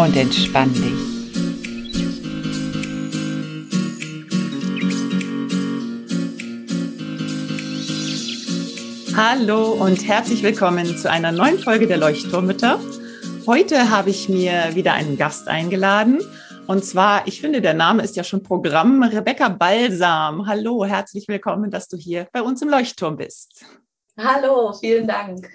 Und entspann dich. Hallo und herzlich willkommen zu einer neuen Folge der Leuchtturmütter. Heute habe ich mir wieder einen Gast eingeladen. Und zwar, ich finde, der Name ist ja schon Programm, Rebecca Balsam. Hallo, herzlich willkommen, dass du hier bei uns im Leuchtturm bist. Hallo, vielen Dank.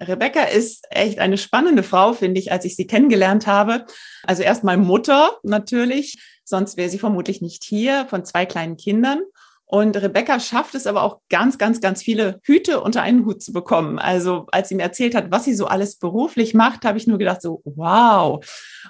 Rebecca ist echt eine spannende Frau, finde ich, als ich sie kennengelernt habe. Also erstmal Mutter natürlich, sonst wäre sie vermutlich nicht hier, von zwei kleinen Kindern. Und Rebecca schafft es aber auch ganz, ganz, ganz viele Hüte unter einen Hut zu bekommen. Also als sie mir erzählt hat, was sie so alles beruflich macht, habe ich nur gedacht, so, wow.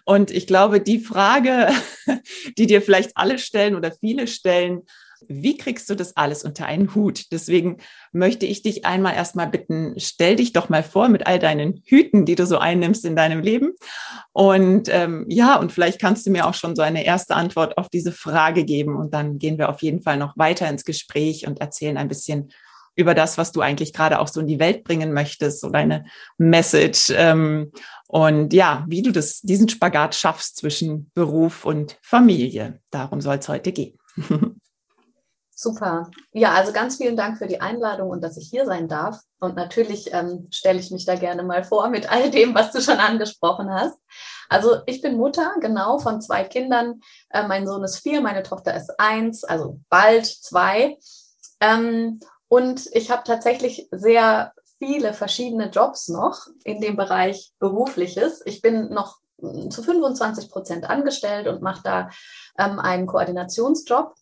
Und ich glaube, die Frage, die dir vielleicht alle stellen oder viele stellen, wie kriegst du das alles unter einen Hut? Deswegen möchte ich dich einmal erstmal bitten, stell dich doch mal vor mit all deinen Hüten, die du so einnimmst in deinem Leben. Und ähm, ja, und vielleicht kannst du mir auch schon so eine erste Antwort auf diese Frage geben. Und dann gehen wir auf jeden Fall noch weiter ins Gespräch und erzählen ein bisschen über das, was du eigentlich gerade auch so in die Welt bringen möchtest, so deine Message. Ähm, und ja, wie du das, diesen Spagat schaffst zwischen Beruf und Familie. Darum soll es heute gehen. Super. Ja, also ganz vielen Dank für die Einladung und dass ich hier sein darf. Und natürlich ähm, stelle ich mich da gerne mal vor mit all dem, was du schon angesprochen hast. Also ich bin Mutter, genau, von zwei Kindern. Äh, mein Sohn ist vier, meine Tochter ist eins, also bald zwei. Ähm, und ich habe tatsächlich sehr viele verschiedene Jobs noch in dem Bereich berufliches. Ich bin noch zu 25 Prozent angestellt und mache da ähm, einen Koordinationsjob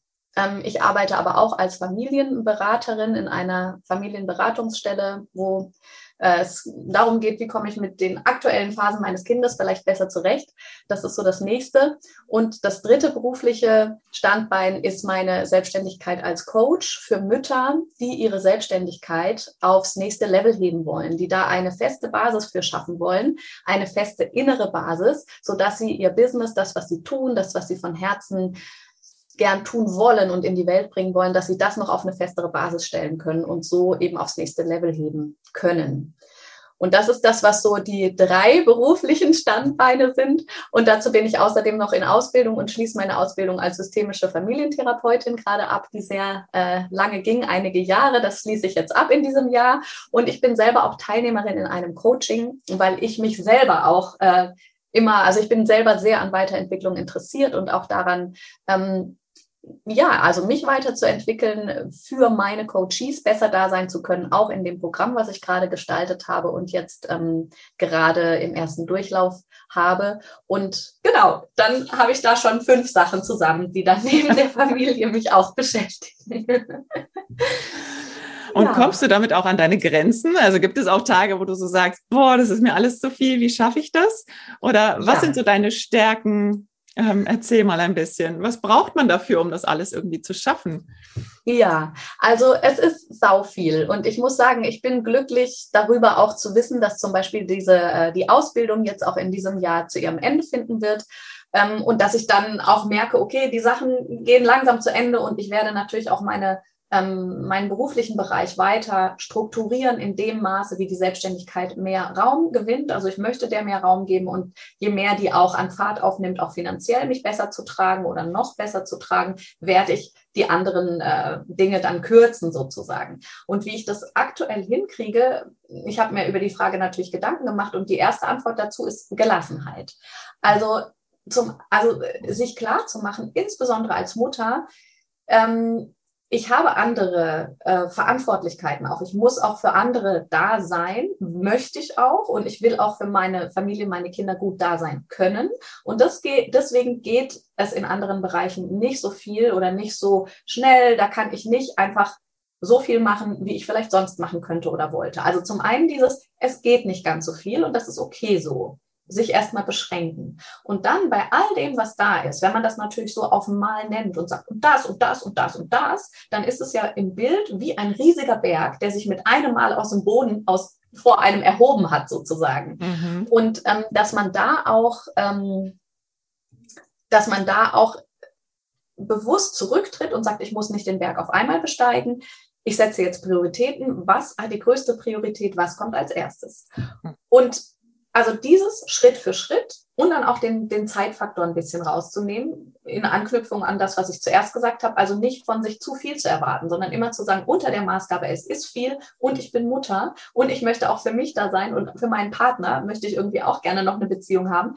ich arbeite aber auch als Familienberaterin in einer Familienberatungsstelle, wo äh, es darum geht, wie komme ich mit den aktuellen Phasen meines Kindes vielleicht besser zurecht. Das ist so das nächste. Und das dritte berufliche Standbein ist meine Selbstständigkeit als Coach für Mütter, die ihre Selbstständigkeit aufs nächste Level heben wollen, die da eine feste Basis für schaffen wollen, eine feste innere Basis, so dass sie ihr Business, das, was sie tun, das, was sie von Herzen gern tun wollen und in die Welt bringen wollen, dass sie das noch auf eine festere Basis stellen können und so eben aufs nächste Level heben können. Und das ist das, was so die drei beruflichen Standbeine sind. Und dazu bin ich außerdem noch in Ausbildung und schließe meine Ausbildung als systemische Familientherapeutin gerade ab, die sehr äh, lange ging, einige Jahre. Das schließe ich jetzt ab in diesem Jahr. Und ich bin selber auch Teilnehmerin in einem Coaching, weil ich mich selber auch äh, immer, also ich bin selber sehr an Weiterentwicklung interessiert und auch daran, ähm, ja, also mich weiterzuentwickeln, für meine Coaches besser da sein zu können, auch in dem Programm, was ich gerade gestaltet habe und jetzt ähm, gerade im ersten Durchlauf habe. Und genau, dann habe ich da schon fünf Sachen zusammen, die dann neben der Familie mich auch beschäftigen. Und ja. kommst du damit auch an deine Grenzen? Also gibt es auch Tage, wo du so sagst, boah, das ist mir alles zu viel, wie schaffe ich das? Oder was ja. sind so deine Stärken? Ähm, erzähl mal ein bisschen. Was braucht man dafür, um das alles irgendwie zu schaffen? Ja, also es ist sau viel und ich muss sagen, ich bin glücklich darüber auch zu wissen, dass zum Beispiel diese äh, die Ausbildung jetzt auch in diesem Jahr zu ihrem Ende finden wird. Ähm, und dass ich dann auch merke, okay, die Sachen gehen langsam zu Ende und ich werde natürlich auch meine ähm, meinen beruflichen Bereich weiter strukturieren in dem Maße, wie die Selbstständigkeit mehr Raum gewinnt. Also ich möchte der mehr Raum geben und je mehr die auch an Fahrt aufnimmt, auch finanziell mich besser zu tragen oder noch besser zu tragen, werde ich die anderen äh, Dinge dann kürzen sozusagen. Und wie ich das aktuell hinkriege, ich habe mir über die Frage natürlich Gedanken gemacht und die erste Antwort dazu ist Gelassenheit. Also zum, also sich klar zu machen, insbesondere als Mutter, ähm, ich habe andere äh, Verantwortlichkeiten auch. Ich muss auch für andere da sein, möchte ich auch. Und ich will auch für meine Familie, meine Kinder gut da sein können. Und das geht, deswegen geht es in anderen Bereichen nicht so viel oder nicht so schnell. Da kann ich nicht einfach so viel machen, wie ich vielleicht sonst machen könnte oder wollte. Also zum einen dieses, es geht nicht ganz so viel und das ist okay so sich erstmal beschränken. Und dann bei all dem, was da ist, wenn man das natürlich so auf Mal nennt und sagt, und das und das und das und das, dann ist es ja im Bild wie ein riesiger Berg, der sich mit einem Mal aus dem Boden aus vor einem erhoben hat, sozusagen. Mhm. Und ähm, dass man da auch, ähm, dass man da auch bewusst zurücktritt und sagt, ich muss nicht den Berg auf einmal besteigen. Ich setze jetzt Prioritäten. Was hat die größte Priorität? Was kommt als erstes? Und also dieses Schritt für Schritt und dann auch den, den Zeitfaktor ein bisschen rauszunehmen, in Anknüpfung an das, was ich zuerst gesagt habe. Also nicht von sich zu viel zu erwarten, sondern immer zu sagen, unter der Maßgabe, es ist viel und ich bin Mutter und ich möchte auch für mich da sein und für meinen Partner möchte ich irgendwie auch gerne noch eine Beziehung haben.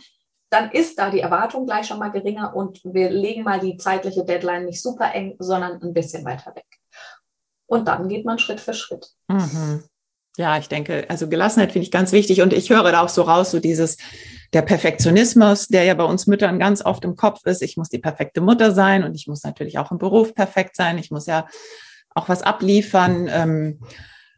Dann ist da die Erwartung gleich schon mal geringer und wir legen mal die zeitliche Deadline nicht super eng, sondern ein bisschen weiter weg. Und dann geht man Schritt für Schritt. Mhm. Ja, ich denke, also Gelassenheit finde ich ganz wichtig und ich höre da auch so raus, so dieses, der Perfektionismus, der ja bei uns Müttern ganz oft im Kopf ist. Ich muss die perfekte Mutter sein und ich muss natürlich auch im Beruf perfekt sein. Ich muss ja auch was abliefern. Ähm,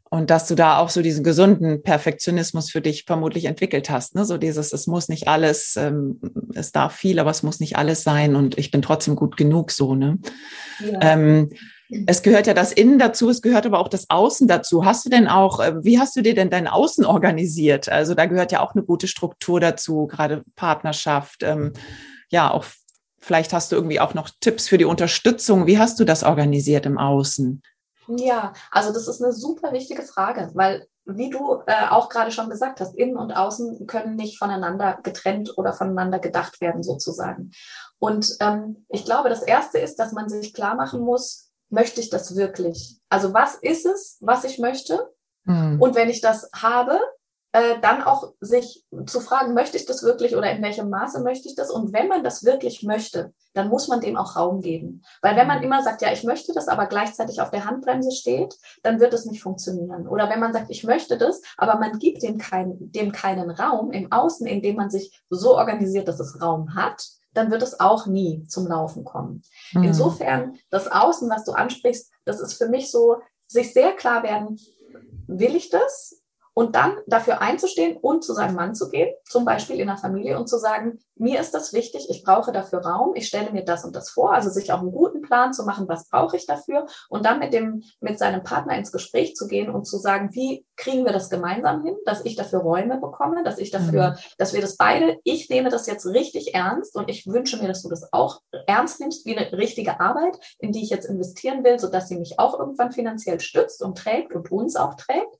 und dass du da auch so diesen gesunden Perfektionismus für dich vermutlich entwickelt hast. Ne? So dieses, es muss nicht alles, ähm, es darf viel, aber es muss nicht alles sein und ich bin trotzdem gut genug so. Ne? Ja. Ähm, es gehört ja das Innen dazu, es gehört aber auch das Außen dazu. Hast du denn auch, äh, wie hast du dir denn dein Außen organisiert? Also da gehört ja auch eine gute Struktur dazu, gerade Partnerschaft. Ähm, ja, auch vielleicht hast du irgendwie auch noch Tipps für die Unterstützung. Wie hast du das organisiert im Außen? Ja, also das ist eine super wichtige Frage, weil wie du äh, auch gerade schon gesagt hast, innen und außen können nicht voneinander getrennt oder voneinander gedacht werden sozusagen. Und ähm, ich glaube, das Erste ist, dass man sich klar machen muss, möchte ich das wirklich? Also was ist es, was ich möchte? Mhm. Und wenn ich das habe, äh, dann auch sich zu fragen, möchte ich das wirklich oder in welchem Maße möchte ich das? Und wenn man das wirklich möchte, dann muss man dem auch Raum geben. Weil wenn man immer sagt, ja, ich möchte das, aber gleichzeitig auf der Handbremse steht, dann wird es nicht funktionieren. Oder wenn man sagt, ich möchte das, aber man gibt dem, kein, dem keinen Raum im Außen, in dem man sich so organisiert, dass es Raum hat, dann wird es auch nie zum Laufen kommen. Mhm. Insofern, das Außen, was du ansprichst, das ist für mich so, sich sehr klar werden, will ich das? Und dann dafür einzustehen und zu seinem Mann zu gehen, zum Beispiel in der Familie und zu sagen, mir ist das wichtig, ich brauche dafür Raum, ich stelle mir das und das vor, also sich auch einen guten Plan zu machen, was brauche ich dafür und dann mit dem, mit seinem Partner ins Gespräch zu gehen und zu sagen, wie kriegen wir das gemeinsam hin, dass ich dafür Räume bekomme, dass ich dafür, mhm. dass wir das beide, ich nehme das jetzt richtig ernst und ich wünsche mir, dass du das auch ernst nimmst, wie eine richtige Arbeit, in die ich jetzt investieren will, sodass sie mich auch irgendwann finanziell stützt und trägt und uns auch trägt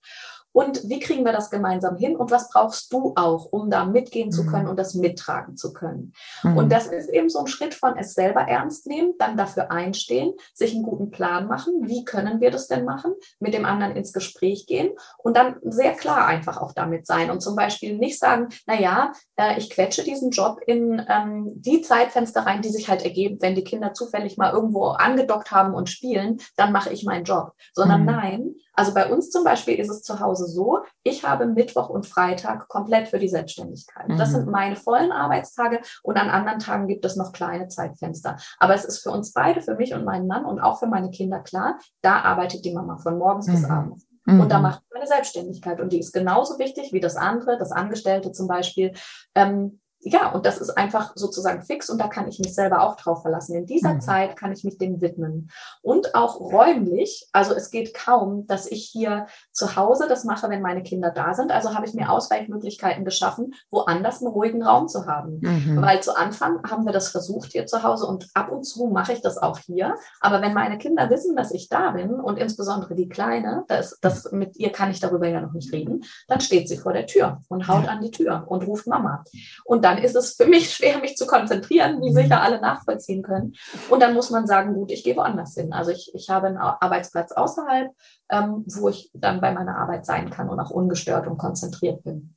und wie kriegen wir das gemeinsam hin und was brauchst du auch, um da mitgehen zu können mhm. und das mittragen zu können. Mhm. Und das ist eben so ein Schritt von es selber ernst nehmen, dann dafür einstehen, sich einen guten Plan machen, wie können wir das denn machen, mit dem anderen ins Gespräch gehen und dann sehr klar einfach auch damit sein und zum Beispiel nicht sagen, na ja, äh, ich quetsche diesen Job in ähm, die Zeitfenster rein, die sich halt ergeben, wenn die Kinder zufällig mal irgendwo angedockt haben und spielen, dann mache ich meinen Job, sondern mhm. nein, also bei uns zum Beispiel ist es zu Hause so, ich habe Mittwoch und Freitag komplett für die Selbstständigkeit. Das sind mhm. meine vollen Arbeitstage und an anderen Tagen gibt es noch kleine Zeitfenster. Aber es ist für uns beide, für mich und meinen Mann und auch für meine Kinder klar, da arbeitet die Mama von morgens mhm. bis abends. Und da mhm. macht meine Selbstständigkeit. Und die ist genauso wichtig wie das andere, das Angestellte zum Beispiel. Ähm, ja, und das ist einfach sozusagen fix und da kann ich mich selber auch drauf verlassen. In dieser mhm. Zeit kann ich mich dem widmen. Und auch räumlich, also es geht kaum, dass ich hier zu Hause das mache, wenn meine Kinder da sind. Also habe ich mir Ausweichmöglichkeiten geschaffen, woanders einen ruhigen Raum zu haben. Mhm. Weil zu Anfang haben wir das versucht hier zu Hause und ab und zu mache ich das auch hier. Aber wenn meine Kinder wissen, dass ich da bin und insbesondere die Kleine, das, das mit ihr kann ich darüber ja noch nicht reden, dann steht sie vor der Tür und haut an die Tür und ruft Mama. Und dann dann ist es für mich schwer, mich zu konzentrieren, wie sicher alle nachvollziehen können. Und dann muss man sagen, gut, ich gehe woanders hin. Also ich, ich habe einen Arbeitsplatz außerhalb, ähm, wo ich dann bei meiner Arbeit sein kann und auch ungestört und konzentriert bin.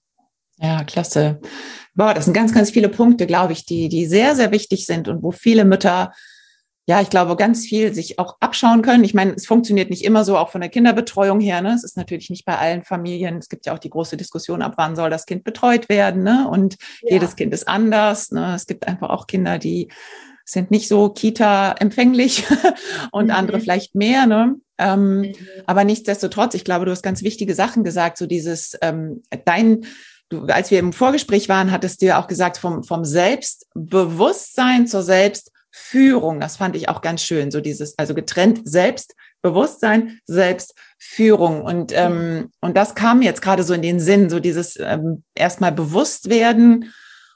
Ja, klasse. Boah, das sind ganz, ganz viele Punkte, glaube ich, die, die sehr, sehr wichtig sind und wo viele Mütter ja, ich glaube, ganz viel sich auch abschauen können. Ich meine, es funktioniert nicht immer so, auch von der Kinderbetreuung her. Ne? Es ist natürlich nicht bei allen Familien. Es gibt ja auch die große Diskussion, ab wann soll das Kind betreut werden. Ne? Und ja. jedes Kind ist anders. Ne? Es gibt einfach auch Kinder, die sind nicht so Kita-empfänglich und mhm. andere vielleicht mehr. Ne? Ähm, mhm. Aber nichtsdestotrotz, ich glaube, du hast ganz wichtige Sachen gesagt, so dieses, ähm, dein, du, als wir im Vorgespräch waren, hattest du ja auch gesagt, vom, vom Selbstbewusstsein zur Selbstführung. Das fand ich auch ganz schön. So dieses, also getrennt Selbstbewusstsein, Selbstführung. Und, ähm, und das kam jetzt gerade so in den Sinn, so dieses ähm, erstmal bewusst werden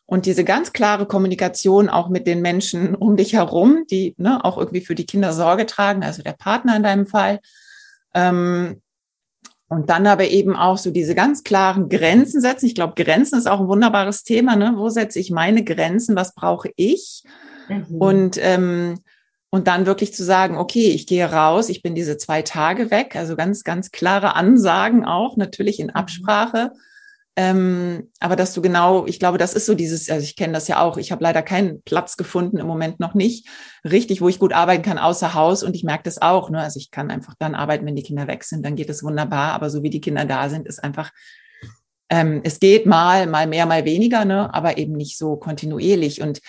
und diese ganz klare Kommunikation auch mit den Menschen um dich herum, die ne, auch irgendwie für die Kinder Sorge tragen, also der Partner in deinem Fall. Ähm, und dann aber eben auch so diese ganz klaren Grenzen setzen. Ich glaube, Grenzen ist auch ein wunderbares Thema. Ne? Wo setze ich meine Grenzen? Was brauche ich? Mhm. Und, ähm, und dann wirklich zu sagen, okay, ich gehe raus, ich bin diese zwei Tage weg. Also ganz, ganz klare Ansagen auch, natürlich in mhm. Absprache. Ähm, aber dass du genau, ich glaube, das ist so dieses, also ich kenne das ja auch, ich habe leider keinen Platz gefunden, im Moment noch nicht, richtig, wo ich gut arbeiten kann, außer Haus. Und ich merke das auch. Ne? Also ich kann einfach dann arbeiten, wenn die Kinder weg sind, dann geht es wunderbar. Aber so wie die Kinder da sind, ist einfach, ähm, es geht mal, mal mehr, mal weniger, ne? aber eben nicht so kontinuierlich. Und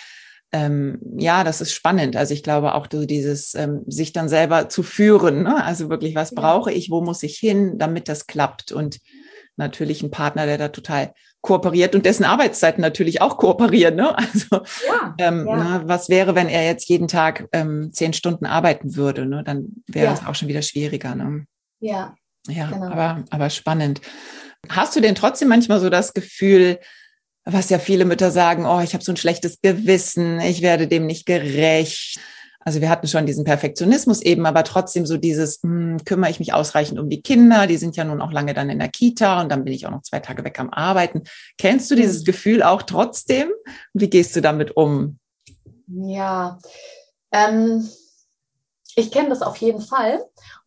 ähm, ja, das ist spannend. Also ich glaube auch so dieses, ähm, sich dann selber zu führen. Ne? Also wirklich, was brauche ich, wo muss ich hin, damit das klappt? Und natürlich ein Partner, der da total kooperiert und dessen Arbeitszeiten natürlich auch kooperieren. Ne? Also ja, ähm, ja. Ne, was wäre, wenn er jetzt jeden Tag ähm, zehn Stunden arbeiten würde? Ne? Dann wäre es auch schon wieder schwieriger. Ne? Ja. Ja, genau. aber, aber spannend. Hast du denn trotzdem manchmal so das Gefühl, was ja viele Mütter sagen, oh, ich habe so ein schlechtes Gewissen, ich werde dem nicht gerecht. Also wir hatten schon diesen Perfektionismus eben, aber trotzdem so dieses, hm, kümmere ich mich ausreichend um die Kinder, die sind ja nun auch lange dann in der Kita und dann bin ich auch noch zwei Tage weg am Arbeiten. Kennst du dieses mhm. Gefühl auch trotzdem? Wie gehst du damit um? Ja, ähm, ich kenne das auf jeden Fall.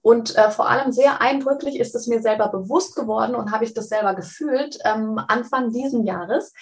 Und äh, vor allem sehr eindrücklich ist es mir selber bewusst geworden und habe ich das selber gefühlt ähm, Anfang diesen Jahres,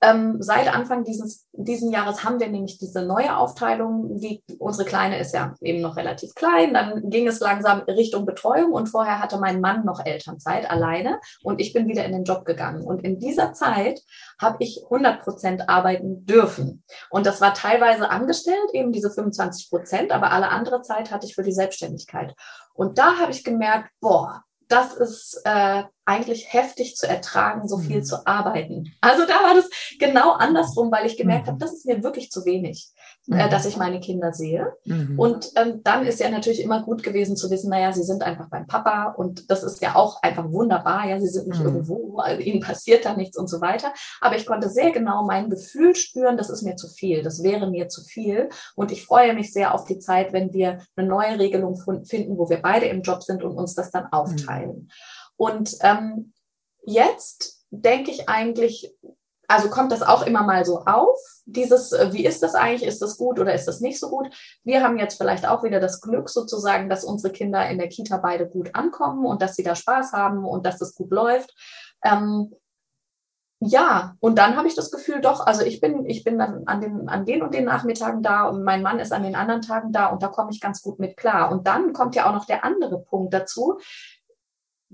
ähm, seit Anfang dieses diesen Jahres haben wir nämlich diese neue Aufteilung. Die, unsere Kleine ist ja eben noch relativ klein. Dann ging es langsam Richtung Betreuung und vorher hatte mein Mann noch Elternzeit alleine und ich bin wieder in den Job gegangen. Und in dieser Zeit habe ich 100 Prozent arbeiten dürfen. Und das war teilweise angestellt, eben diese 25 Prozent, aber alle andere Zeit hatte ich für die Selbstständigkeit. Und da habe ich gemerkt, boah, das ist äh, eigentlich heftig zu ertragen, so viel mhm. zu arbeiten. Also da war das genau andersrum, weil ich gemerkt mhm. habe, das ist mir wirklich zu wenig, mhm. äh, dass ich meine Kinder sehe. Mhm. Und ähm, dann ist ja natürlich immer gut gewesen zu wissen, naja, sie sind einfach beim Papa und das ist ja auch einfach wunderbar. Ja, sie sind nicht mhm. irgendwo, also ihnen passiert da nichts und so weiter. Aber ich konnte sehr genau mein Gefühl spüren, das ist mir zu viel, das wäre mir zu viel. Und ich freue mich sehr auf die Zeit, wenn wir eine neue Regelung finden, wo wir beide im Job sind und uns das dann mhm. aufteilen. Und ähm, jetzt denke ich eigentlich, also kommt das auch immer mal so auf, dieses, äh, wie ist das eigentlich, ist das gut oder ist das nicht so gut? Wir haben jetzt vielleicht auch wieder das Glück sozusagen, dass unsere Kinder in der Kita beide gut ankommen und dass sie da Spaß haben und dass das gut läuft. Ähm, ja, und dann habe ich das Gefühl, doch, also ich bin, ich bin dann an den, an den und den Nachmittagen da und mein Mann ist an den anderen Tagen da und da komme ich ganz gut mit klar. Und dann kommt ja auch noch der andere Punkt dazu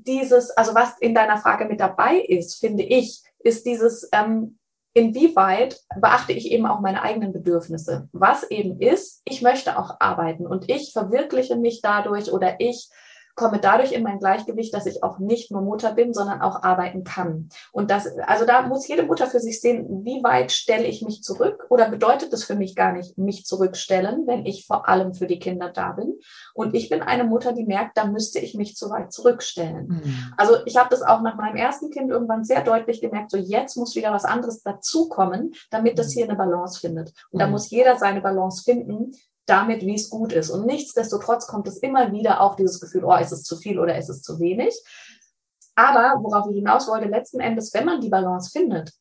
dieses, also was in deiner Frage mit dabei ist, finde ich, ist dieses, ähm, inwieweit beachte ich eben auch meine eigenen Bedürfnisse. Was eben ist, ich möchte auch arbeiten und ich verwirkliche mich dadurch oder ich komme dadurch in mein Gleichgewicht, dass ich auch nicht nur Mutter bin, sondern auch arbeiten kann. Und das, also da muss jede Mutter für sich sehen, wie weit stelle ich mich zurück oder bedeutet es für mich gar nicht, mich zurückstellen, wenn ich vor allem für die Kinder da bin. Und ich bin eine Mutter, die merkt, da müsste ich mich zu weit zurückstellen. Mhm. Also ich habe das auch nach meinem ersten Kind irgendwann sehr deutlich gemerkt, so jetzt muss wieder was anderes dazukommen, damit das mhm. hier eine Balance findet. Und mhm. da muss jeder seine Balance finden, damit, wie es gut ist. Und nichtsdestotrotz kommt es immer wieder auch dieses Gefühl, oh, ist es zu viel oder ist es zu wenig. Aber worauf ich hinaus wollte, letzten Endes, wenn man die Balance findet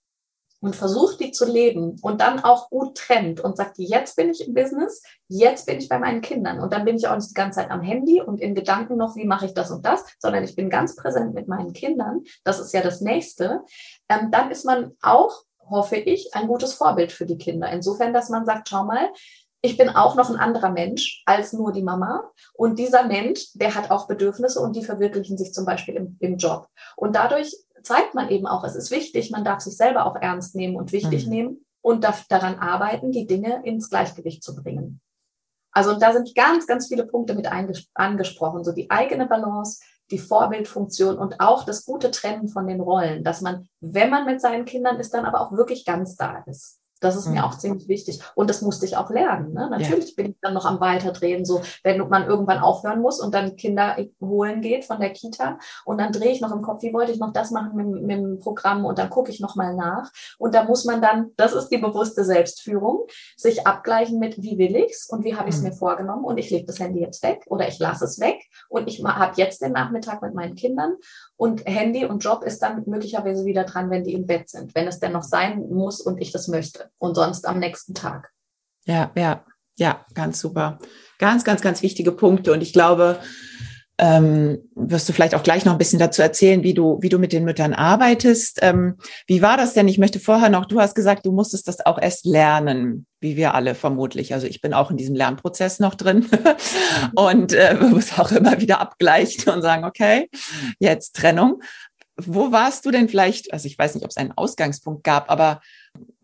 und versucht, die zu leben und dann auch gut trennt und sagt, jetzt bin ich im Business, jetzt bin ich bei meinen Kindern und dann bin ich auch nicht die ganze Zeit am Handy und in Gedanken noch, wie mache ich das und das, sondern ich bin ganz präsent mit meinen Kindern. Das ist ja das Nächste. Ähm, dann ist man auch hoffe ich, ein gutes Vorbild für die Kinder. Insofern, dass man sagt, schau mal, ich bin auch noch ein anderer Mensch als nur die Mama. Und dieser Mensch, der hat auch Bedürfnisse und die verwirklichen sich zum Beispiel im, im Job. Und dadurch zeigt man eben auch, es ist wichtig, man darf sich selber auch ernst nehmen und wichtig mhm. nehmen und darf daran arbeiten, die Dinge ins Gleichgewicht zu bringen. Also da sind ganz, ganz viele Punkte mit angesprochen. So die eigene Balance, die Vorbildfunktion und auch das gute Trennen von den Rollen, dass man, wenn man mit seinen Kindern ist, dann aber auch wirklich ganz da ist. Das ist mhm. mir auch ziemlich wichtig. Und das musste ich auch lernen. Ne? Natürlich ja. bin ich dann noch am Weiterdrehen, so wenn man irgendwann aufhören muss und dann Kinder holen geht von der Kita und dann drehe ich noch im Kopf, wie wollte ich noch das machen mit, mit dem Programm und dann gucke ich noch mal nach. Und da muss man dann, das ist die bewusste Selbstführung, sich abgleichen mit, wie will ich's und wie habe ich es mhm. mir vorgenommen und ich lege das Handy jetzt weg oder ich lasse es weg und ich habe jetzt den Nachmittag mit meinen Kindern und Handy und Job ist dann möglicherweise wieder dran, wenn die im Bett sind, wenn es denn noch sein muss und ich das möchte. Und sonst am nächsten Tag. Ja, ja, ja, ganz super. Ganz, ganz, ganz wichtige Punkte. Und ich glaube, ähm, wirst du vielleicht auch gleich noch ein bisschen dazu erzählen, wie du, wie du mit den Müttern arbeitest. Ähm, wie war das denn? Ich möchte vorher noch, du hast gesagt, du musstest das auch erst lernen, wie wir alle vermutlich. Also ich bin auch in diesem Lernprozess noch drin und äh, muss auch immer wieder abgleichen und sagen, okay, jetzt Trennung. Wo warst du denn vielleicht, also ich weiß nicht, ob es einen Ausgangspunkt gab, aber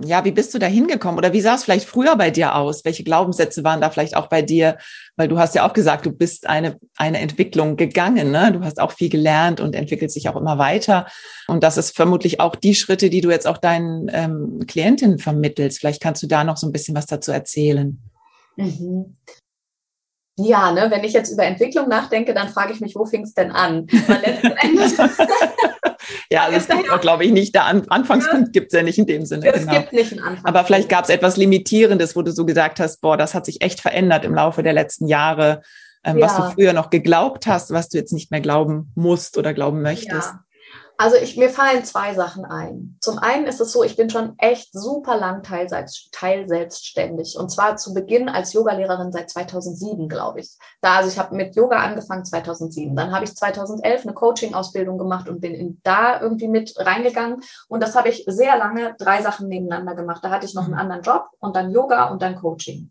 ja, wie bist du da hingekommen? Oder wie sah es vielleicht früher bei dir aus? Welche Glaubenssätze waren da vielleicht auch bei dir? Weil du hast ja auch gesagt, du bist eine, eine Entwicklung gegangen, ne? Du hast auch viel gelernt und entwickelst dich auch immer weiter. Und das ist vermutlich auch die Schritte, die du jetzt auch deinen ähm, Klientinnen vermittelst. Vielleicht kannst du da noch so ein bisschen was dazu erzählen. Mhm. Ja, ne, wenn ich jetzt über Entwicklung nachdenke, dann frage ich mich, wo fing es denn an? ja, also es gibt auch, glaube ich, nicht, der An Anfangspunkt gibt es ja nicht in dem Sinne. Es genau. gibt nicht einen Anfangspunkt. Aber vielleicht gab es etwas Limitierendes, wo du so gesagt hast, boah, das hat sich echt verändert im Laufe der letzten Jahre, ähm, ja. was du früher noch geglaubt hast, was du jetzt nicht mehr glauben musst oder glauben möchtest. Ja. Also ich, mir fallen zwei Sachen ein. Zum einen ist es so, ich bin schon echt super lang teil, teil selbstständig. Und zwar zu Beginn als Yogalehrerin seit 2007, glaube ich. Da, also ich habe mit Yoga angefangen 2007. Dann habe ich 2011 eine Coaching-Ausbildung gemacht und bin in, da irgendwie mit reingegangen. Und das habe ich sehr lange drei Sachen nebeneinander gemacht. Da hatte ich noch einen mhm. anderen Job und dann Yoga und dann Coaching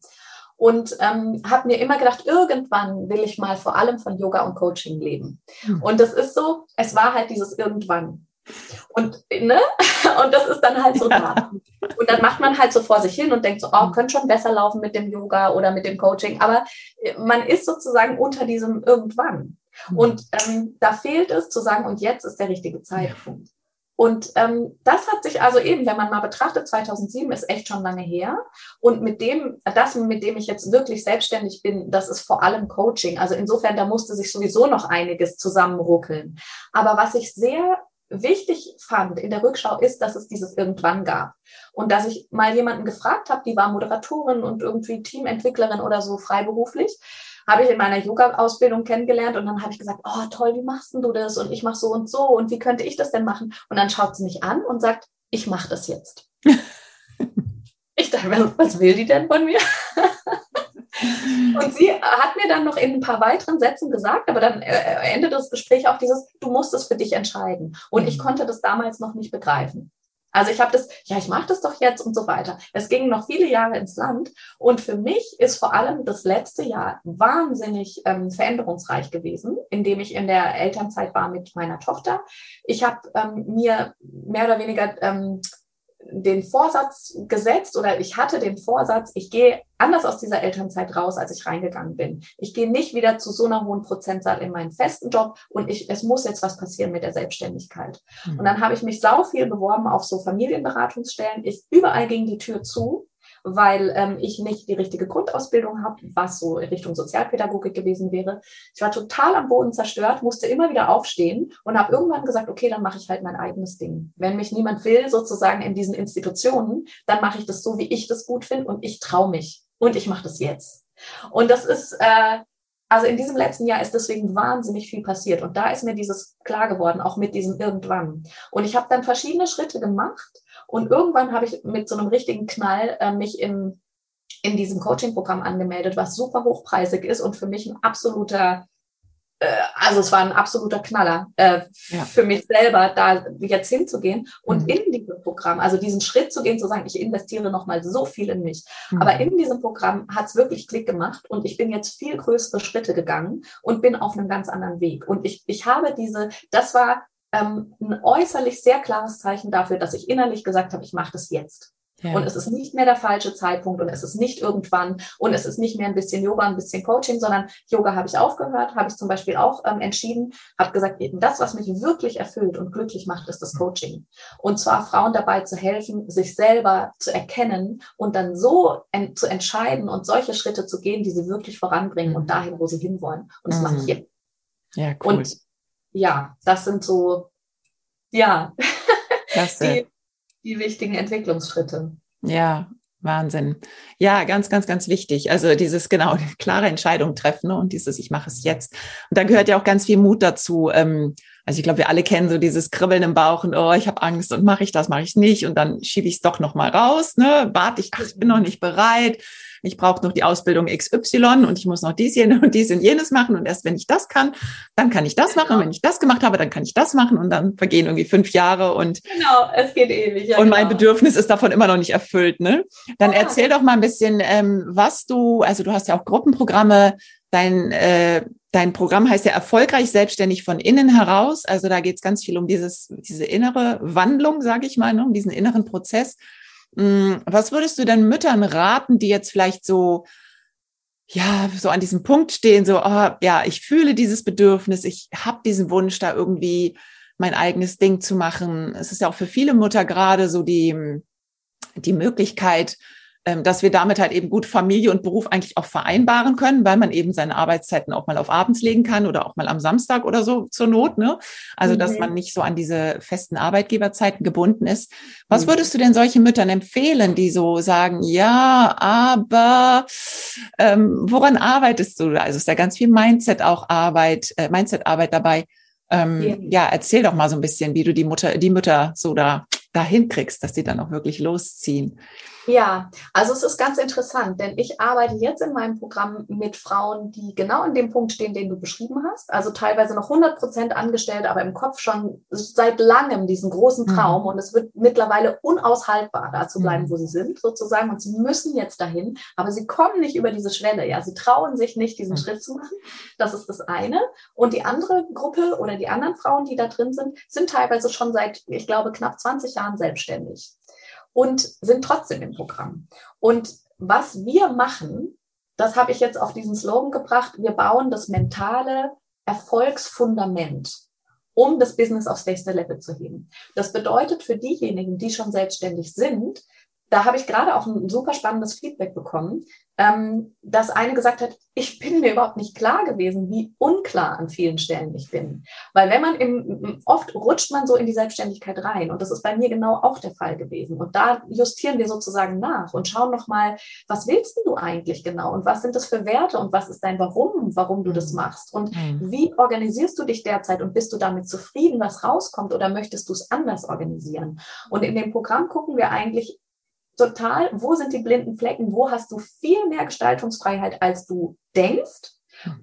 und ähm, habe mir immer gedacht, irgendwann will ich mal vor allem von Yoga und Coaching leben. Mhm. Und das ist so, es war halt dieses irgendwann. Und, ne? und das ist dann halt so ja. da. Und dann macht man halt so vor sich hin und denkt so, oh, könnte schon besser laufen mit dem Yoga oder mit dem Coaching. Aber äh, man ist sozusagen unter diesem irgendwann. Mhm. Und ähm, da fehlt es zu sagen, und jetzt ist der richtige Zeitpunkt. Und ähm, das hat sich also eben, wenn man mal betrachtet, 2007 ist echt schon lange her. Und mit dem, das, mit dem ich jetzt wirklich selbstständig bin, das ist vor allem Coaching. Also insofern, da musste sich sowieso noch einiges zusammenruckeln. Aber was ich sehr wichtig fand in der Rückschau ist, dass es dieses irgendwann gab. Und dass ich mal jemanden gefragt habe, die war Moderatorin und irgendwie Teamentwicklerin oder so freiberuflich habe ich in meiner Yoga-Ausbildung kennengelernt und dann habe ich gesagt, oh toll, wie machst du das? Und ich mache so und so und wie könnte ich das denn machen? Und dann schaut sie mich an und sagt, ich mache das jetzt. ich dachte was will die denn von mir? und sie hat mir dann noch in ein paar weiteren Sätzen gesagt, aber dann äh, endet das Gespräch auch dieses, du musst es für dich entscheiden. Und ich mhm. konnte das damals noch nicht begreifen. Also ich habe das, ja, ich mache das doch jetzt und so weiter. Es ging noch viele Jahre ins Land und für mich ist vor allem das letzte Jahr wahnsinnig ähm, veränderungsreich gewesen, indem ich in der Elternzeit war mit meiner Tochter. Ich habe ähm, mir mehr oder weniger ähm, den Vorsatz gesetzt oder ich hatte den Vorsatz, ich gehe anders aus dieser Elternzeit raus, als ich reingegangen bin. Ich gehe nicht wieder zu so einer hohen Prozentzahl in meinen festen Job und ich, es muss jetzt was passieren mit der Selbstständigkeit. Mhm. Und dann habe ich mich sau viel beworben auf so Familienberatungsstellen. Ich, überall ging die Tür zu weil ähm, ich nicht die richtige Grundausbildung habe, was so in Richtung Sozialpädagogik gewesen wäre. Ich war total am Boden zerstört, musste immer wieder aufstehen und habe irgendwann gesagt, okay, dann mache ich halt mein eigenes Ding. Wenn mich niemand will, sozusagen in diesen Institutionen, dann mache ich das so, wie ich das gut finde und ich traue mich und ich mache das jetzt. Und das ist äh, also in diesem letzten Jahr ist deswegen wahnsinnig viel passiert. Und da ist mir dieses klar geworden, auch mit diesem irgendwann. Und ich habe dann verschiedene Schritte gemacht. Und irgendwann habe ich mit so einem richtigen Knall äh, mich in, in diesem Coaching-Programm angemeldet, was super hochpreisig ist und für mich ein absoluter also es war ein absoluter Knaller äh, ja. für mich selber, da jetzt hinzugehen und mhm. in diesem Programm, also diesen Schritt zu gehen, zu sagen, ich investiere nochmal so viel in mich. Mhm. Aber in diesem Programm hat es wirklich Klick gemacht und ich bin jetzt viel größere Schritte gegangen und bin auf einem ganz anderen Weg. Und ich, ich habe diese, das war ähm, ein äußerlich sehr klares Zeichen dafür, dass ich innerlich gesagt habe, ich mache das jetzt. Ja. Und es ist nicht mehr der falsche Zeitpunkt und es ist nicht irgendwann und es ist nicht mehr ein bisschen Yoga, ein bisschen Coaching, sondern Yoga habe ich aufgehört, habe ich zum Beispiel auch ähm, entschieden, habe gesagt, eben das, was mich wirklich erfüllt und glücklich macht, ist das Coaching. Und zwar Frauen dabei zu helfen, sich selber zu erkennen und dann so en zu entscheiden und solche Schritte zu gehen, die sie wirklich voranbringen und dahin, wo sie hinwollen. Und das mhm. mache ich jetzt. Ja, cool. Und ja, das sind so, ja, die, die wichtigen Entwicklungsschritte. Ja, Wahnsinn. Ja, ganz, ganz, ganz wichtig. Also dieses genau klare Entscheidung treffen ne? und dieses Ich mache es jetzt. Und da gehört ja auch ganz viel Mut dazu. Ähm, also ich glaube, wir alle kennen so dieses Kribbeln im Bauch und oh, ich habe Angst und mache ich das, mache ich nicht und dann schiebe ich es doch noch mal raus. Ne, warte ich, ach, ich bin noch nicht bereit ich brauche noch die Ausbildung XY und ich muss noch dies und dies und jenes machen und erst wenn ich das kann, dann kann ich das machen und wenn ich das gemacht habe, dann kann ich das machen und dann vergehen irgendwie fünf Jahre und genau, es geht ewig. Ja, und mein genau. Bedürfnis ist davon immer noch nicht erfüllt. Ne? Dann ja. erzähl doch mal ein bisschen, ähm, was du, also du hast ja auch Gruppenprogramme, dein äh, Dein Programm heißt ja erfolgreich selbstständig von innen heraus. Also da geht es ganz viel um dieses, diese innere Wandlung, sage ich mal, ne, um diesen inneren Prozess. Mm, was würdest du denn Müttern raten, die jetzt vielleicht so, ja, so an diesem Punkt stehen, so, oh, ja, ich fühle dieses Bedürfnis, ich habe diesen Wunsch, da irgendwie mein eigenes Ding zu machen. Es ist ja auch für viele Mütter gerade so die, die Möglichkeit, dass wir damit halt eben gut Familie und Beruf eigentlich auch vereinbaren können, weil man eben seine Arbeitszeiten auch mal auf abends legen kann oder auch mal am Samstag oder so zur Not. Ne? Also, mhm. dass man nicht so an diese festen Arbeitgeberzeiten gebunden ist. Was mhm. würdest du denn solchen Müttern empfehlen, die so sagen, ja, aber ähm, woran arbeitest du? Also ist ja ganz viel Mindset auch Arbeit, äh, Mindset-Arbeit dabei. Ähm, ja. ja, erzähl doch mal so ein bisschen, wie du die Mutter, die Mütter so da dahin kriegst, dass die dann auch wirklich losziehen. Ja, also es ist ganz interessant, denn ich arbeite jetzt in meinem Programm mit Frauen, die genau an dem Punkt stehen, den du beschrieben hast. Also teilweise noch 100 Prozent angestellt, aber im Kopf schon seit langem diesen großen mhm. Traum. Mhm. Und es wird mittlerweile unaushaltbar, da zu bleiben, mhm. wo sie sind, sozusagen. Und sie müssen jetzt dahin, aber sie kommen nicht über diese Schwelle. Ja, sie trauen sich nicht, diesen mhm. Schritt zu machen. Das ist das eine. Und die andere Gruppe oder die anderen Frauen, die da drin sind, sind teilweise schon seit, ich glaube, knapp 20 Jahren selbstständig und sind trotzdem im Programm. Und was wir machen, das habe ich jetzt auf diesen Slogan gebracht, wir bauen das mentale Erfolgsfundament, um das Business aufs nächste Level zu heben. Das bedeutet für diejenigen, die schon selbstständig sind, da habe ich gerade auch ein super spannendes Feedback bekommen, ähm, dass eine gesagt hat, ich bin mir überhaupt nicht klar gewesen, wie unklar an vielen Stellen ich bin. Weil wenn man im, oft rutscht man so in die Selbstständigkeit rein und das ist bei mir genau auch der Fall gewesen. Und da justieren wir sozusagen nach und schauen nochmal, was willst du eigentlich genau und was sind das für Werte und was ist dein Warum, warum du das mhm. machst und mhm. wie organisierst du dich derzeit und bist du damit zufrieden, was rauskommt oder möchtest du es anders organisieren? Und in dem Programm gucken wir eigentlich total, wo sind die blinden Flecken, wo hast du viel mehr Gestaltungsfreiheit, als du denkst,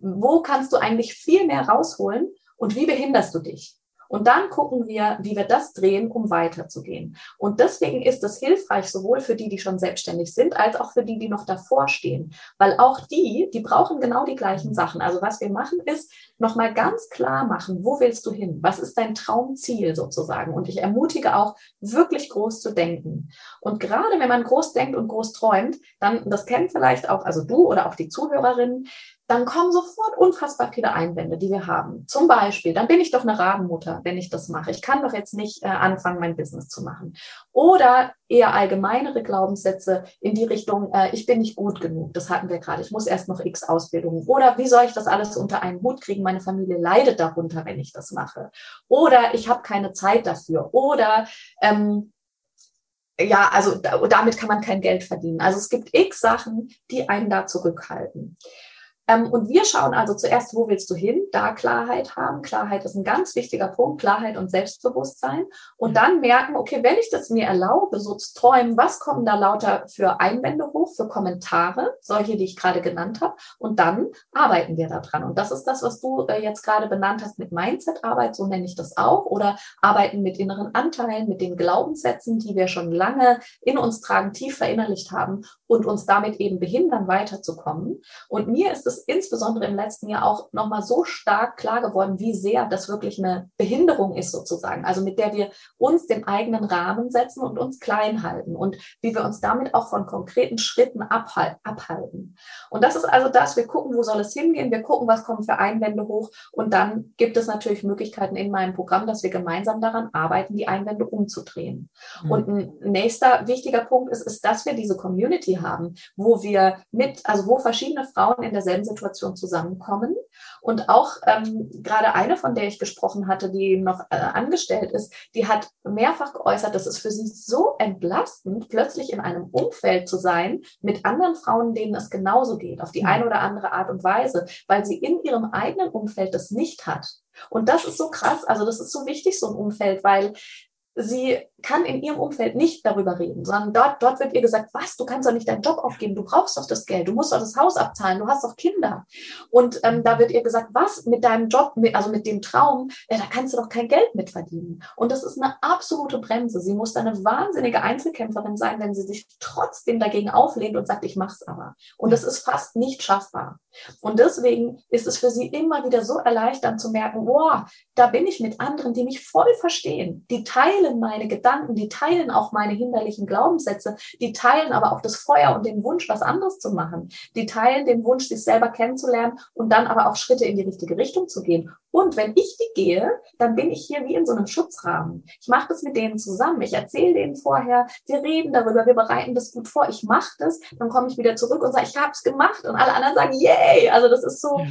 wo kannst du eigentlich viel mehr rausholen? Und wie behinderst du dich? Und dann gucken wir, wie wir das drehen, um weiterzugehen. Und deswegen ist es hilfreich, sowohl für die, die schon selbstständig sind, als auch für die, die noch davor stehen. Weil auch die, die brauchen genau die gleichen Sachen. Also was wir machen ist, nochmal ganz klar machen, wo willst du hin? Was ist dein Traumziel sozusagen? Und ich ermutige auch, wirklich groß zu denken. Und gerade wenn man groß denkt und groß träumt, dann, das kennen vielleicht auch, also du oder auch die Zuhörerinnen, dann kommen sofort unfassbar viele Einwände, die wir haben. Zum Beispiel, dann bin ich doch eine Rabenmutter, wenn ich das mache. Ich kann doch jetzt nicht äh, anfangen, mein Business zu machen. Oder eher allgemeinere Glaubenssätze in die Richtung, äh, ich bin nicht gut genug. Das hatten wir gerade. Ich muss erst noch x Ausbildungen. Oder wie soll ich das alles unter einen Hut kriegen? Meine Familie leidet darunter, wenn ich das mache. Oder ich habe keine Zeit dafür. Oder ähm, ja, also damit kann man kein Geld verdienen. Also es gibt x Sachen, die einen da zurückhalten. Ähm, und wir schauen also zuerst, wo willst du hin? Da Klarheit haben. Klarheit ist ein ganz wichtiger Punkt, Klarheit und Selbstbewusstsein. Und dann merken, okay, wenn ich das mir erlaube, so zu träumen, was kommen da lauter für Einwände hoch, für Kommentare, solche, die ich gerade genannt habe. Und dann arbeiten wir daran. Und das ist das, was du äh, jetzt gerade benannt hast mit Mindset-Arbeit, so nenne ich das auch. Oder arbeiten mit inneren Anteilen, mit den Glaubenssätzen, die wir schon lange in uns tragen, tief verinnerlicht haben und uns damit eben behindern, weiterzukommen. Und mir ist es es insbesondere im letzten Jahr auch nochmal so stark klar geworden, wie sehr das wirklich eine Behinderung ist sozusagen. Also mit der wir uns den eigenen Rahmen setzen und uns klein halten und wie wir uns damit auch von konkreten Schritten abhalten. Und das ist also das, wir gucken, wo soll es hingehen, wir gucken, was kommen für Einwände hoch und dann gibt es natürlich Möglichkeiten in meinem Programm, dass wir gemeinsam daran arbeiten, die Einwände umzudrehen. Mhm. Und ein nächster wichtiger Punkt ist, ist, dass wir diese Community haben, wo wir mit, also wo verschiedene Frauen in derselben Situation zusammenkommen. Und auch ähm, gerade eine, von der ich gesprochen hatte, die noch äh, angestellt ist, die hat mehrfach geäußert, dass es für sie so entlastend, plötzlich in einem Umfeld zu sein mit anderen Frauen, denen es genauso geht, auf die eine oder andere Art und Weise, weil sie in ihrem eigenen Umfeld das nicht hat. Und das ist so krass, also das ist so wichtig, so ein Umfeld, weil sie kann in ihrem Umfeld nicht darüber reden, sondern dort, dort wird ihr gesagt, was, du kannst doch nicht deinen Job aufgeben, du brauchst doch das Geld, du musst doch das Haus abzahlen, du hast doch Kinder. Und ähm, da wird ihr gesagt, was, mit deinem Job, mit, also mit dem Traum, ja, da kannst du doch kein Geld mitverdienen. Und das ist eine absolute Bremse. Sie muss eine wahnsinnige Einzelkämpferin sein, wenn sie sich trotzdem dagegen auflehnt und sagt, ich mach's aber. Und das ist fast nicht schaffbar. Und deswegen ist es für sie immer wieder so erleichternd zu merken, boah, da bin ich mit anderen, die mich voll verstehen, die teilen meine Gedanken, die teilen auch meine hinderlichen Glaubenssätze, die teilen aber auch das Feuer und den Wunsch, was anderes zu machen, die teilen den Wunsch, sich selber kennenzulernen und dann aber auch Schritte in die richtige Richtung zu gehen. Und wenn ich die gehe, dann bin ich hier wie in so einem Schutzrahmen. Ich mache das mit denen zusammen. Ich erzähle denen vorher, wir reden darüber, wir bereiten das gut vor. Ich mache das, dann komme ich wieder zurück und sage, ich habe es gemacht. Und alle anderen sagen, yay! Also das ist so,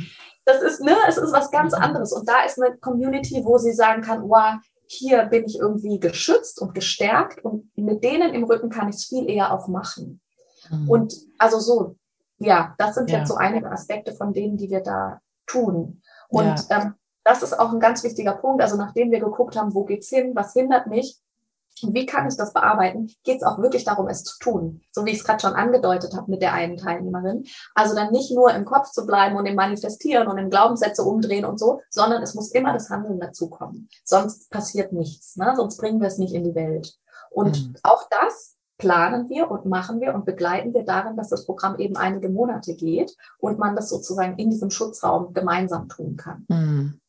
das ist, ne, es ist was ganz anderes. Und da ist eine Community, wo sie sagen kann, wow, hier bin ich irgendwie geschützt und gestärkt und mit denen im Rücken kann ich es viel eher auch machen. Mhm. Und also so, ja, das sind ja. jetzt so einige Aspekte von denen, die wir da tun. Und ja. ähm, das ist auch ein ganz wichtiger Punkt. Also nachdem wir geguckt haben, wo geht's hin, was hindert mich, wie kann ich das bearbeiten, geht es auch wirklich darum, es zu tun. So wie ich es gerade schon angedeutet habe mit der einen Teilnehmerin. Also dann nicht nur im Kopf zu bleiben und im Manifestieren und im Glaubenssätze umdrehen und so, sondern es muss immer das Handeln dazukommen. Sonst passiert nichts. Ne? Sonst bringen wir es nicht in die Welt. Und mhm. auch das planen wir und machen wir und begleiten wir darin, dass das Programm eben einige Monate geht und man das sozusagen in diesem Schutzraum gemeinsam tun kann. Mhm.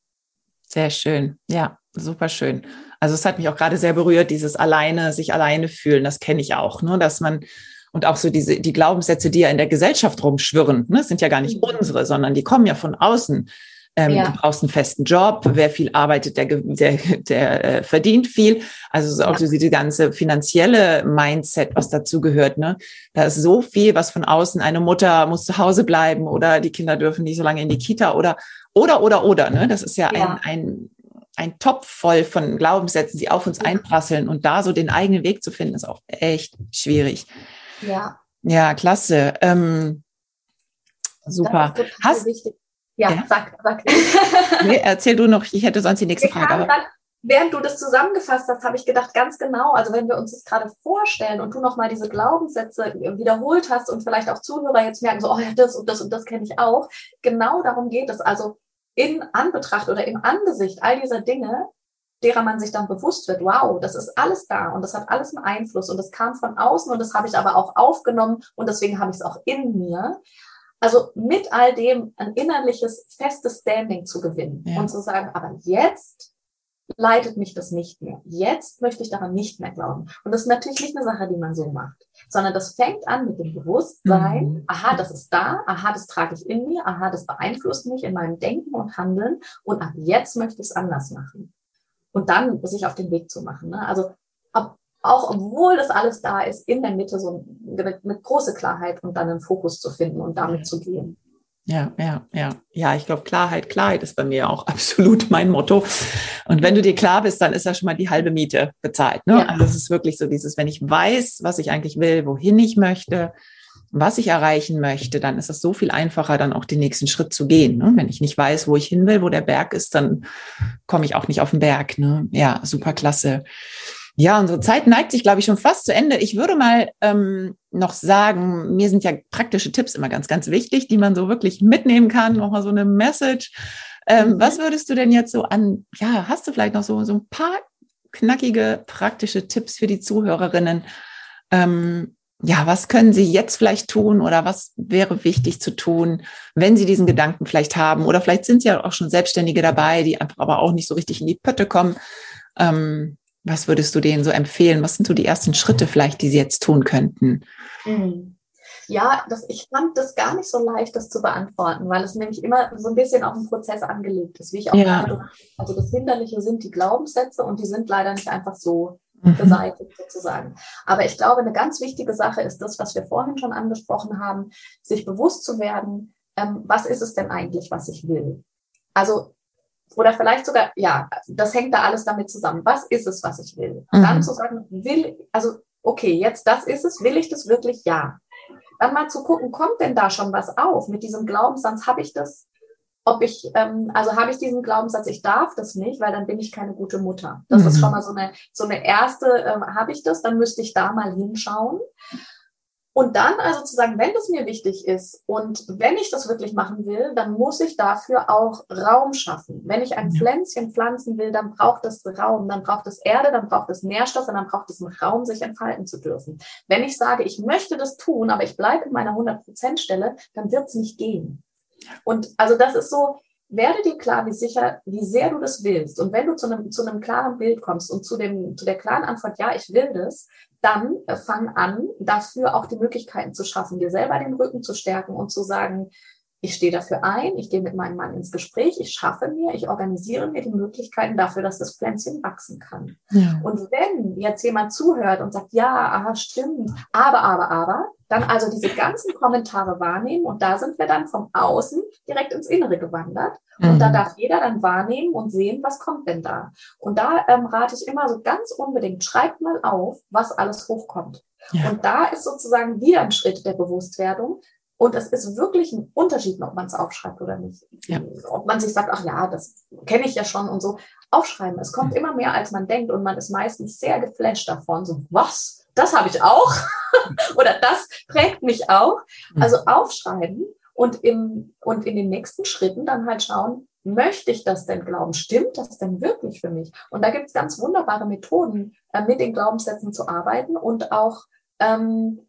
Sehr schön. Ja, super schön. Also es hat mich auch gerade sehr berührt, dieses alleine, sich alleine fühlen, das kenne ich auch, ne? dass man und auch so diese die Glaubenssätze, die ja in der Gesellschaft rumschwirren, ne, sind ja gar nicht mhm. unsere, sondern die kommen ja von außen. Ähm, ja. Du brauchst einen festen Job. Wer viel arbeitet, der, der, der äh, verdient viel. Also so auch ja. so diese ganze finanzielle Mindset, was dazu gehört. Ne? Da ist so viel, was von außen. Eine Mutter muss zu Hause bleiben oder die Kinder dürfen nicht so lange in die Kita oder oder oder oder. Ne? Das ist ja, ja. ein, ein ein Topf voll von Glaubenssätzen, die auf uns einprasseln und da so den eigenen Weg zu finden, ist auch echt schwierig. Ja. Ja, klasse. Ähm, super. Hast. Ja, ja, sag, sag. nee, erzähl du noch, ich hätte sonst die nächste Frage. Dann, während du das zusammengefasst hast, habe ich gedacht, ganz genau, also wenn wir uns das gerade vorstellen und du nochmal diese Glaubenssätze wiederholt hast und vielleicht auch Zuhörer jetzt merken, so, oh ja, das und das und das kenne ich auch, genau darum geht es. Also in Anbetracht oder im Angesicht all dieser Dinge, derer man sich dann bewusst wird, wow, das ist alles da und das hat alles einen Einfluss und das kam von außen und das habe ich aber auch aufgenommen und deswegen habe ich es auch in mir. Also mit all dem ein innerliches, festes Standing zu gewinnen ja. und zu sagen, aber jetzt leitet mich das nicht mehr. Jetzt möchte ich daran nicht mehr glauben. Und das ist natürlich nicht eine Sache, die man so macht, sondern das fängt an mit dem Bewusstsein, mhm. aha, das ist da, aha, das trage ich in mir, aha, das beeinflusst mich in meinem Denken und Handeln und ab jetzt möchte ich es anders machen. Und dann sich auf den Weg zu machen. Ne? Also ob, auch obwohl das alles da ist, in der Mitte so mit, mit große Klarheit und dann einen Fokus zu finden und damit zu gehen. Ja, ja, ja. Ja, ich glaube, Klarheit, Klarheit ist bei mir auch absolut mein Motto. Und wenn du dir klar bist, dann ist ja schon mal die halbe Miete bezahlt. Ne? Ja. Also es ist wirklich so dieses, wenn ich weiß, was ich eigentlich will, wohin ich möchte, was ich erreichen möchte, dann ist es so viel einfacher, dann auch den nächsten Schritt zu gehen. Ne? Wenn ich nicht weiß, wo ich hin will, wo der Berg ist, dann komme ich auch nicht auf den Berg. Ne? Ja, super klasse. Ja, unsere Zeit neigt sich, glaube ich, schon fast zu Ende. Ich würde mal ähm, noch sagen, mir sind ja praktische Tipps immer ganz, ganz wichtig, die man so wirklich mitnehmen kann. Nochmal so eine Message. Ähm, mhm. Was würdest du denn jetzt so an, ja, hast du vielleicht noch so, so ein paar knackige praktische Tipps für die Zuhörerinnen, ähm, ja, was können Sie jetzt vielleicht tun oder was wäre wichtig zu tun, wenn Sie diesen Gedanken vielleicht haben? Oder vielleicht sind ja auch schon Selbstständige dabei, die einfach aber auch nicht so richtig in die Pötte kommen. Ähm, was würdest du denen so empfehlen? Was sind so die ersten Schritte vielleicht, die sie jetzt tun könnten? Mhm. Ja, das, ich fand das gar nicht so leicht, das zu beantworten, weil es nämlich immer so ein bisschen auf den Prozess angelegt ist, wie ich auch ja. gerade, also das Hinderliche sind die Glaubenssätze und die sind leider nicht einfach so mhm. beseitigt sozusagen. Aber ich glaube, eine ganz wichtige Sache ist das, was wir vorhin schon angesprochen haben, sich bewusst zu werden, ähm, was ist es denn eigentlich, was ich will? Also oder vielleicht sogar, ja, das hängt da alles damit zusammen. Was ist es, was ich will? Mhm. Dann zu sagen, will, also, okay, jetzt das ist es, will ich das wirklich? Ja. Dann mal zu gucken, kommt denn da schon was auf? Mit diesem Glaubenssatz habe ich das, ob ich, ähm, also habe ich diesen Glaubenssatz, ich darf das nicht, weil dann bin ich keine gute Mutter. Das mhm. ist schon mal so eine, so eine erste, ähm, habe ich das, dann müsste ich da mal hinschauen. Und dann also zu sagen, wenn das mir wichtig ist und wenn ich das wirklich machen will, dann muss ich dafür auch Raum schaffen. Wenn ich ein Pflänzchen pflanzen will, dann braucht es Raum, dann braucht es Erde, dann braucht es Nährstoffe, dann braucht es einen Raum, sich entfalten zu dürfen. Wenn ich sage, ich möchte das tun, aber ich bleibe in meiner 100%-Stelle, dann wird es nicht gehen. Und also das ist so, werde dir klar, wie sicher, wie sehr du das willst. Und wenn du zu einem, zu einem klaren Bild kommst und zu dem, zu der klaren Antwort, ja, ich will das, dann äh, fang an, dafür auch die Möglichkeiten zu schaffen, dir selber den Rücken zu stärken und zu sagen, ich stehe dafür ein, ich gehe mit meinem Mann ins Gespräch, ich schaffe mir, ich organisiere mir die Möglichkeiten dafür, dass das Pflänzchen wachsen kann. Ja. Und wenn jetzt jemand zuhört und sagt, ja, aha, stimmt, aber, aber, aber, dann also diese ganzen Kommentare wahrnehmen und da sind wir dann vom Außen direkt ins Innere gewandert. Und mhm. da darf jeder dann wahrnehmen und sehen, was kommt denn da. Und da ähm, rate ich immer so ganz unbedingt, schreibt mal auf, was alles hochkommt. Ja. Und da ist sozusagen wieder ein Schritt der Bewusstwerdung, und es ist wirklich ein Unterschied, ob man es aufschreibt oder nicht. Ja. Ob man sich sagt, ach ja, das kenne ich ja schon und so. Aufschreiben. Es kommt immer mehr, als man denkt und man ist meistens sehr geflasht davon. So, was? Das habe ich auch? oder das prägt mich auch. Mhm. Also aufschreiben und, im, und in den nächsten Schritten dann halt schauen, möchte ich das denn glauben? Stimmt das denn wirklich für mich? Und da gibt es ganz wunderbare Methoden, äh, mit den Glaubenssätzen zu arbeiten und auch ähm,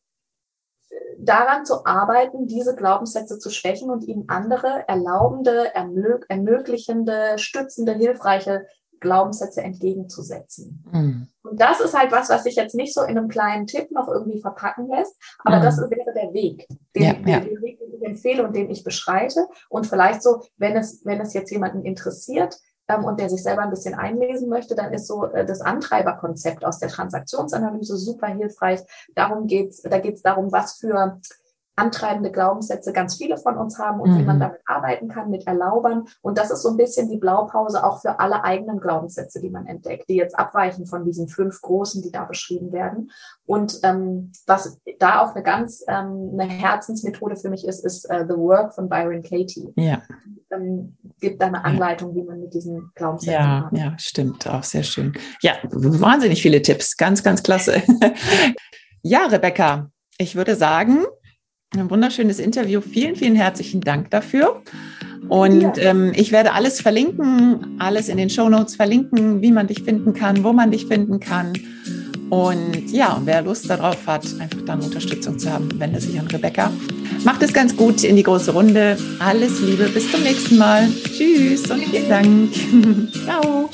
daran zu arbeiten, diese Glaubenssätze zu schwächen und ihnen andere erlaubende, ermöglichende, stützende, hilfreiche Glaubenssätze entgegenzusetzen. Mhm. Und das ist halt was, was sich jetzt nicht so in einem kleinen Tipp noch irgendwie verpacken lässt, aber mhm. das wäre der Weg, den, ja, ja. den Weg, den ich empfehle und den ich beschreite. Und vielleicht so, wenn es, wenn es jetzt jemanden interessiert, ähm, und der sich selber ein bisschen einlesen möchte, dann ist so äh, das Antreiberkonzept aus der Transaktionsanalyse super hilfreich. Darum geht's, da geht es darum, was für antreibende Glaubenssätze ganz viele von uns haben und mhm. wie man mhm. damit arbeiten kann mit Erlaubern. Und das ist so ein bisschen die Blaupause auch für alle eigenen Glaubenssätze, die man entdeckt, die jetzt abweichen von diesen fünf großen, die da beschrieben werden. Und ähm, was da auch eine ganz ähm, eine Herzensmethode für mich ist, ist uh, The Work von Byron Katie. Ja. Ähm, gibt da eine Anleitung, wie man mit diesen Glaubenssätzen ja, hat. Ja, stimmt, auch sehr schön. Ja, wahnsinnig viele Tipps, ganz, ganz klasse. ja, Rebecca, ich würde sagen, ein wunderschönes Interview. Vielen, vielen herzlichen Dank dafür. Und ja. ähm, ich werde alles verlinken, alles in den Show Notes verlinken, wie man dich finden kann, wo man dich finden kann. Und ja, wer Lust darauf hat, einfach dann Unterstützung zu haben, wende sich an Rebecca. Macht es ganz gut in die große Runde. Alles Liebe, bis zum nächsten Mal. Tschüss und vielen Dank. Ciao.